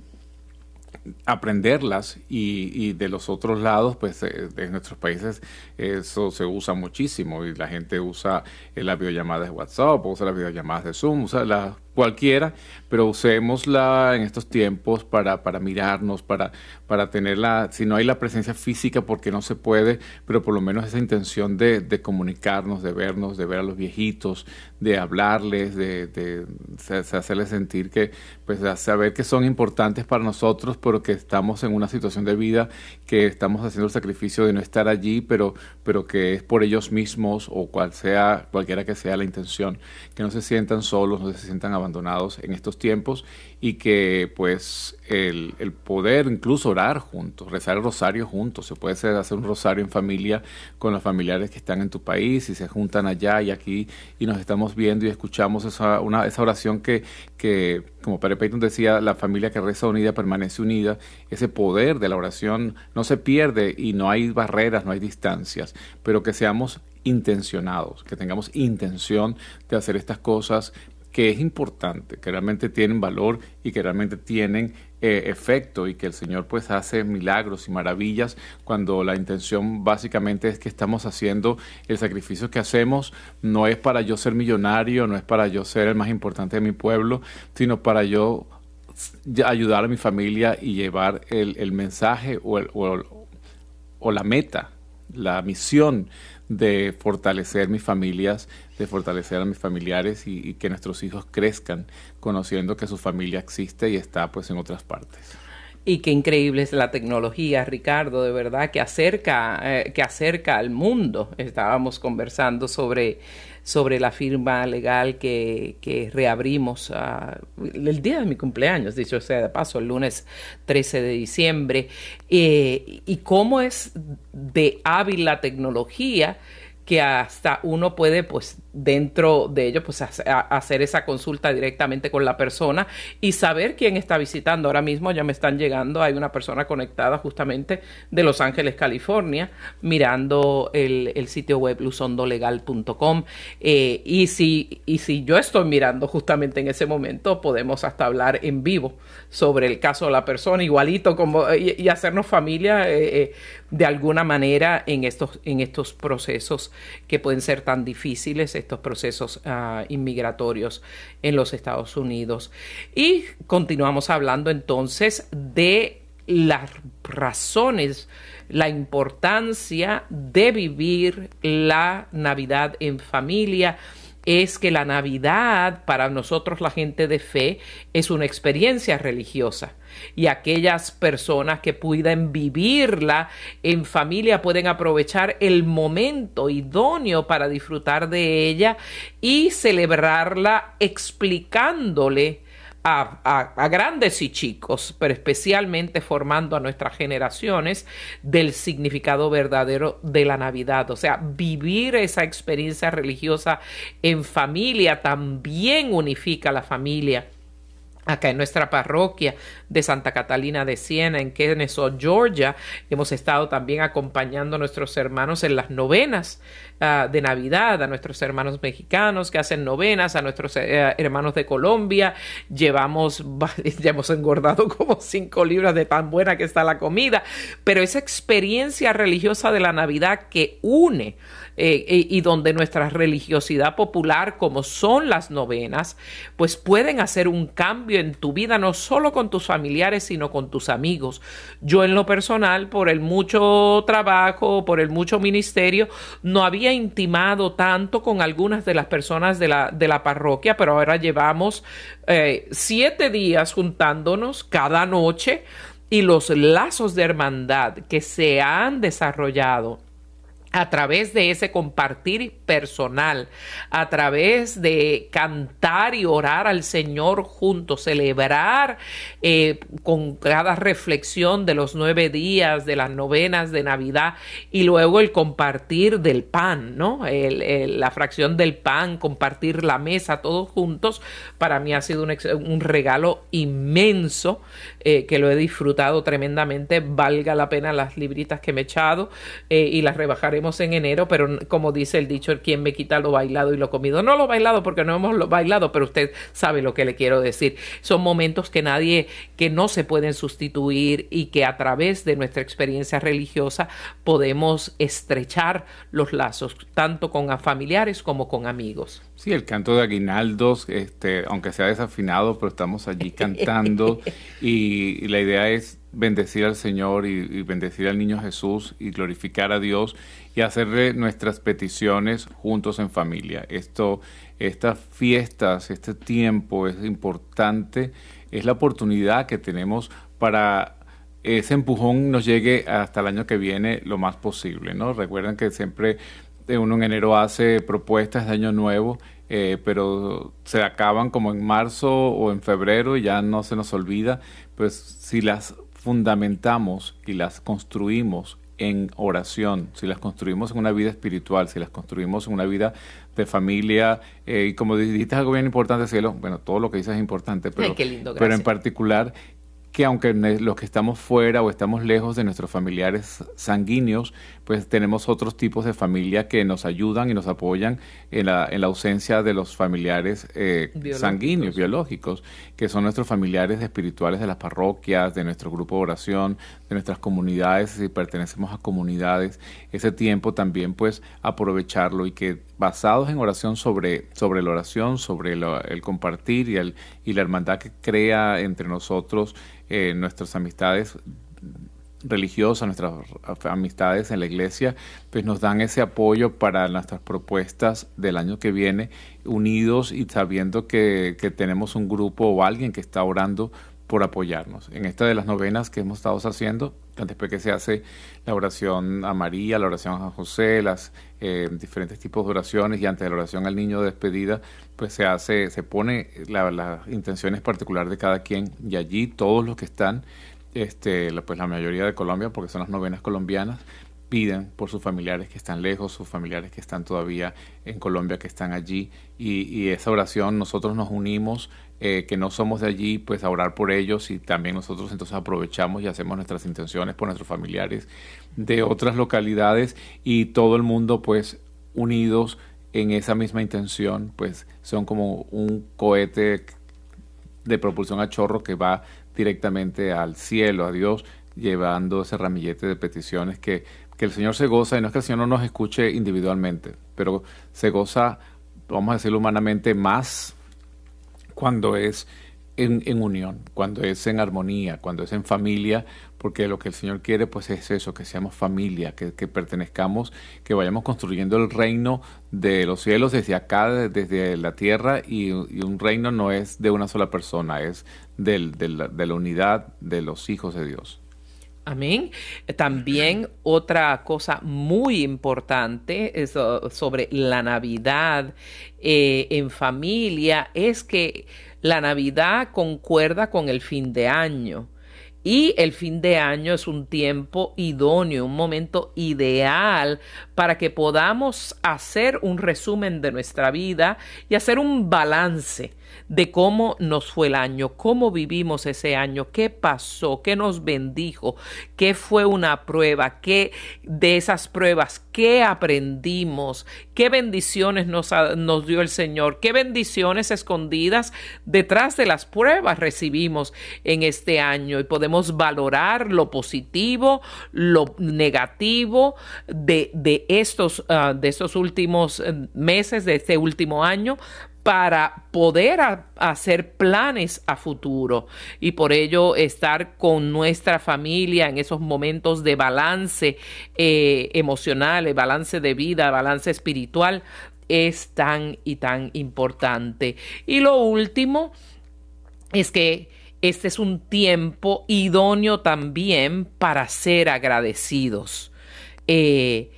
[SPEAKER 3] aprenderlas y, de los otros lados, pues en eh, nuestros países eso se usa muchísimo y la gente usa las videollamadas de WhatsApp, usa las videollamadas de Zoom, usa las cualquiera, pero usémosla en estos tiempos para, para mirarnos, para, para tenerla, si no hay la presencia física porque no se puede, pero por lo menos esa intención de, de comunicarnos, de vernos, de ver a los viejitos, de hablarles, de, de, hacerles sentir que, pues, saber que son importantes para nosotros, pero que estamos en una situación de vida, que estamos haciendo el sacrificio de no estar allí, pero, pero que es por ellos mismos o cual sea, cualquiera que sea la intención, que no se sientan solos, no se sientan abandonados en estos tiempos y que pues el, poder incluso orar juntos, rezar el rosario juntos, se puede hacer, hacer un rosario en familia con los familiares que están en tu país y se juntan allá y aquí y nos estamos viendo y escuchamos esa, una, esa oración que, que, como Padre Peyton decía, la familia que reza unida permanece unida, ese poder de la oración no se pierde y no hay barreras, no hay distancias, pero que seamos intencionados, que tengamos intención de hacer estas cosas que es importante, que realmente tienen valor y que realmente tienen eh, efecto y que el Señor pues hace milagros y maravillas cuando la intención básicamente es que estamos haciendo el sacrificio que hacemos. No es para yo ser millonario, no es para yo ser el más importante de mi pueblo, sino para yo ayudar a mi familia y llevar el, mensaje o, o la meta, la misión de fortalecer mis familias, de fortalecer a mis familiares y, que nuestros hijos crezcan conociendo que su familia existe y está pues en otras partes.
[SPEAKER 2] Y qué increíble es la tecnología, Ricardo, de verdad, que acerca, eh, que acerca al mundo. Estábamos conversando sobre, sobre la firma legal que, que reabrimos uh, el día de mi cumpleaños, dicho sea de paso, el lunes 13 de diciembre, eh, y cómo es de hábil la tecnología que hasta uno puede pues dentro de ello, pues hacer esa consulta directamente con la persona y saber quién está visitando. Ahora mismo ya me están llegando, hay una persona conectada justamente de Los Ángeles, California, mirando el, sitio web luzondolegal.com eh, y, si, y si yo estoy mirando justamente en ese momento, podemos hasta hablar en vivo sobre el caso de la persona, igualito como y, hacernos familia eh, eh, de alguna manera en estos, en estos procesos que pueden ser tan difíciles estos procesos ah, inmigratorios en los Estados Unidos. Y continuamos hablando entonces de las razones, la importancia de vivir la Navidad en familia es que la Navidad para nosotros la gente de fe es una experiencia religiosa. Y aquellas personas que puedan vivirla en familia pueden aprovechar el momento idóneo para disfrutar de ella y celebrarla explicándole a, grandes y chicos, pero especialmente formando a nuestras generaciones del significado verdadero de la Navidad. O sea, vivir esa experiencia religiosa en familia también unifica a la familia acá en nuestra parroquia de Santa Catalina de Siena, en Kennesaw, Georgia. Hemos estado también acompañando a nuestros hermanos en las novenas de Navidad, a nuestros hermanos mexicanos que hacen novenas, a nuestros uh, hermanos de Colombia. Llevamos, ya hemos engordado como cinco libras de tan buena que está la comida, pero esa experiencia religiosa de la Navidad que une eh, eh, y donde nuestra religiosidad popular, como son las novenas, pues pueden hacer un cambio en tu vida, no solo con tus familiares, sino con tus amigos. Yo en lo personal, por el mucho trabajo, por el mucho ministerio, no había intimado tanto con algunas de las personas de la, de la parroquia, pero ahora llevamos eh, siete días juntándonos cada noche y los lazos de hermandad que se han desarrollado a través de ese compartir personal, a través de cantar y orar al Señor juntos, celebrar eh, con cada reflexión de los nueve días, de las novenas de Navidad y luego el compartir del pan, ¿no? la fracción del pan, compartir la mesa todos juntos, para mí ha sido un, regalo inmenso eh, que lo he disfrutado tremendamente, valga la pena las libritas que me he echado eh, y las rebajaré en enero, pero como dice el dicho, quien me quita lo bailado y lo comido. No lo bailado porque no hemos lo bailado, pero usted sabe lo que le quiero decir. Son momentos que nadie, que no se pueden sustituir y que a través de nuestra experiencia religiosa podemos estrechar los lazos, tanto con familiares como con amigos.
[SPEAKER 3] Sí, el canto de aguinaldos, este, aunque sea desafinado, pero estamos allí cantando y, y la idea es bendecir al Señor y, bendecir al niño Jesús y glorificar a Dios y hacerle nuestras peticiones juntos en familia. Esto, estas fiestas, este tiempo es importante, es la oportunidad que tenemos para ese empujón nos llegue hasta el año que viene lo más posible, ¿no? Recuerden que siempre uno en enero hace propuestas de año nuevo, eh, pero se acaban como en marzo o en febrero y ya no se nos olvida. Pues si las fundamentamos y las construimos en oración, si las construimos en una vida espiritual, si las construimos en una vida de familia, eh, y como dijiste algo bien importante, cielo, bueno, todo lo que dices es importante, pero, pero en particular que aunque los que estamos fuera o estamos lejos de nuestros familiares sanguíneos, pues tenemos otros tipos de familia que nos ayudan y nos apoyan en la, en la ausencia de los familiares eh, sanguíneos, biológicos, que son nuestros familiares espirituales de las parroquias, de nuestro grupo de oración, de nuestras comunidades, si pertenecemos a comunidades, ese tiempo también pues aprovecharlo y que basados en oración sobre, sobre la oración, sobre el compartir y, el, y la hermandad que crea entre nosotros, eh, nuestras amistades religiosas, nuestras amistades en la iglesia, pues nos dan ese apoyo para nuestras propuestas del año que viene, unidos y sabiendo que, que tenemos un grupo o alguien que está orando por apoyarnos. En esta de las novenas que hemos estado haciendo, después que se hace la oración a María, la oración a José, las eh, diferentes tipos de oraciones y antes de la oración al niño de despedida, pues se hace, se pone las la intenciones particulares de cada quien y allí todos los que están este, pues la mayoría de Colombia, porque son las novenas colombianas, piden por sus familiares que están lejos, sus familiares que están todavía en Colombia, que están allí, y, esa oración nosotros nos unimos, eh, que no somos de allí, pues a orar por ellos y también nosotros entonces aprovechamos y hacemos nuestras intenciones por nuestros familiares de otras localidades y todo el mundo pues unidos en esa misma intención, pues son como un cohete de propulsión a chorro que va directamente al cielo, a Dios, llevando ese ramillete de peticiones que, que el Señor se goza, y no es que el Señor no nos escuche individualmente, pero se goza, vamos a decirlo humanamente, más cuando es en, unión, cuando es en armonía, cuando es en familia, porque lo que el Señor quiere pues es eso, que seamos familia, que, pertenezcamos, que vayamos construyendo el reino de los cielos desde acá, desde la tierra, y, un reino no es de una sola persona, es del, de la unidad de los hijos de Dios.
[SPEAKER 2] Amén. También otra cosa muy importante sobre la Navidad eh, en familia es que la Navidad concuerda con el fin de año. Y el fin de año es un tiempo idóneo, un momento ideal para que podamos hacer un resumen de nuestra vida y hacer un balance de cómo nos fue el año, cómo vivimos ese año, qué pasó, qué nos bendijo, qué fue una prueba, qué de esas pruebas, qué aprendimos, qué bendiciones nos, nos dio el Señor, qué bendiciones escondidas detrás de las pruebas recibimos en este año. Y podemos valorar lo positivo, lo negativo de, de estos, ah, de estos últimos eh, meses, de este último año, para poder hacer planes a futuro y por ello estar con nuestra familia en esos momentos de balance eh, emocional, balance de vida, balance espiritual es tan y tan importante. Y lo último es que este es un tiempo idóneo también para ser agradecidos. Eh,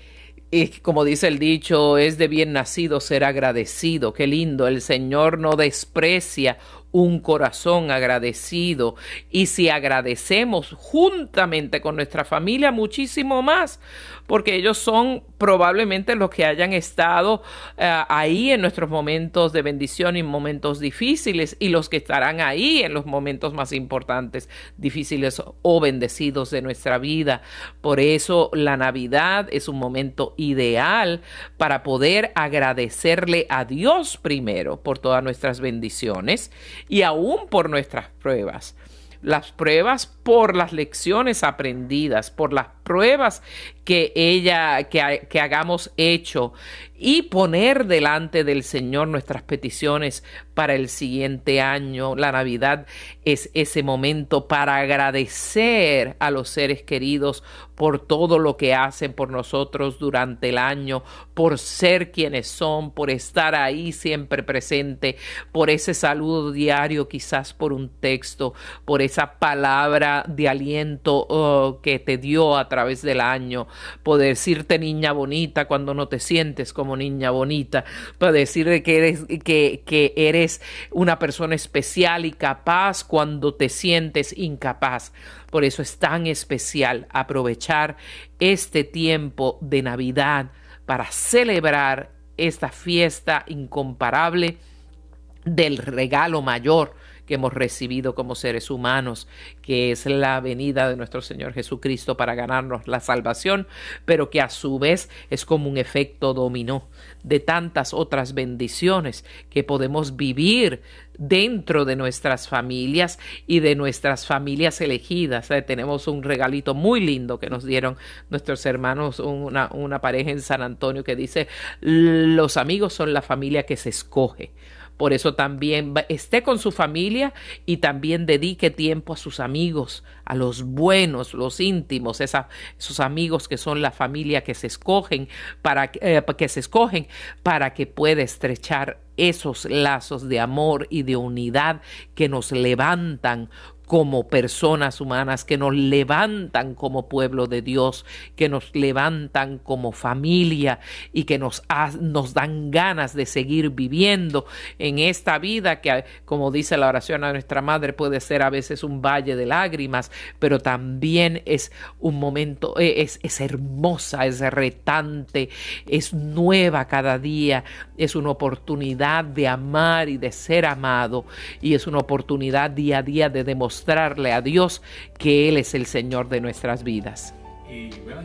[SPEAKER 2] y como dice el dicho, es de bien nacido ser agradecido. Qué lindo, el Señor no desprecia un corazón agradecido. Y si agradecemos juntamente con nuestra familia, muchísimo más, porque ellos son probablemente los que hayan estado eh, ahí en nuestros momentos de bendición y momentos difíciles y los que estarán ahí en los momentos más importantes, difíciles o bendecidos de nuestra vida. Por eso la Navidad es un momento ideal para poder agradecerle a Dios primero por todas nuestras bendiciones y aún por nuestras pruebas. Las pruebas por las lecciones aprendidas, por las pruebas que ella, que, que hagamos hecho y poner delante del Señor nuestras peticiones para el siguiente año. La Navidad es ese momento para agradecer a los seres queridos por todo lo que hacen por nosotros durante el año, por ser quienes son, por estar ahí siempre presente, por ese saludo diario, quizás por un texto, por esa palabra de aliento oh, que te dio a través del año, poder decirte niña bonita cuando no te sientes como niña bonita, para decir que eres, que, que eres una persona especial y capaz cuando te sientes incapaz. Por eso es tan especial aprovechar este tiempo de Navidad para celebrar esta fiesta incomparable del regalo mayor que hemos recibido como seres humanos, que es la venida de nuestro Señor Jesucristo para ganarnos la salvación, pero que a su vez es como un efecto dominó de tantas otras bendiciones que podemos vivir dentro de nuestras familias y de nuestras familias elegidas. Eh, tenemos un regalito muy lindo que nos dieron nuestros hermanos, una, una pareja en San Antonio que dice, los amigos son la familia que se escoge. Por eso también esté con su familia y también dedique tiempo a sus amigos, a los buenos, los íntimos, esos amigos que son la familia que se escogen para eh, que se escogen para que pueda estrechar esos lazos de amor y de unidad que nos levantan como personas humanas, que nos levantan como pueblo de Dios, que nos levantan como familia y que nos, nos dan ganas de seguir viviendo en esta vida que, como dice la oración a nuestra madre, puede ser a veces un valle de lágrimas, pero también es un momento, e, es, es hermosa, es retante, es nueva cada día, es una oportunidad de amar y de ser amado y es una oportunidad día a día de demostrar mostrarle a Dios que Él es el Señor de nuestras vidas.
[SPEAKER 3] Y bueno,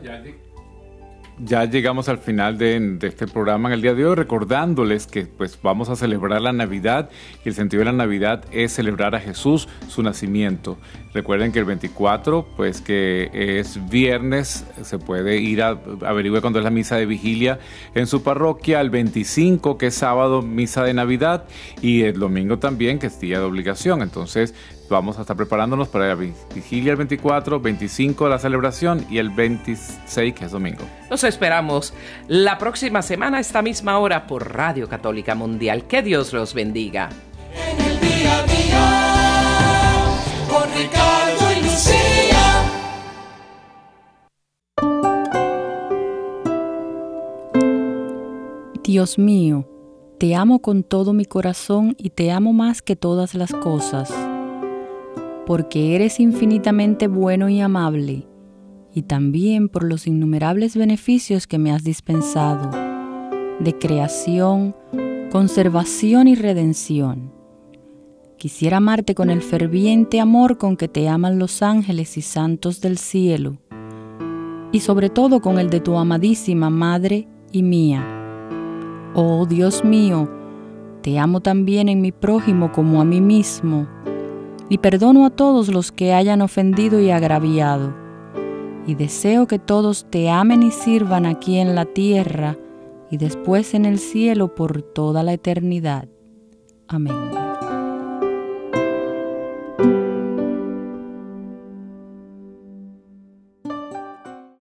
[SPEAKER 3] ya, llegamos al final de, este programa en el día de hoy, recordándoles que pues vamos a celebrar la Navidad y el sentido de la Navidad es celebrar a Jesús, su nacimiento. Recuerden que el 24, pues que es viernes, se puede ir a averiguar cuándo es la misa de vigilia en su parroquia, el 25, que es sábado, misa de Navidad, y el domingo también, que es día de obligación. Entonces, Vamos a estar preparándonos para la vigilia el 24, 25 la celebración y el 26 que es domingo.
[SPEAKER 2] Nos esperamos la próxima semana a esta misma hora por Radio Católica Mundial. Que Dios los bendiga.
[SPEAKER 1] En el día a día, con Ricardo y Lucía.
[SPEAKER 4] Dios mío, te amo con todo mi corazón y te amo más que todas las cosas porque eres infinitamente bueno y amable, y también por los innumerables beneficios que me has dispensado, de creación, conservación y redención. Quisiera amarte con el ferviente amor con que te aman los ángeles y santos del cielo, y sobre todo con el de tu amadísima Madre y mía. Oh Dios mío, te amo también en mi prójimo como a mí mismo, y perdono a todos los que hayan ofendido y agraviado, y deseo que todos te amen y sirvan aquí en la tierra y después en el cielo por toda la eternidad. Amén.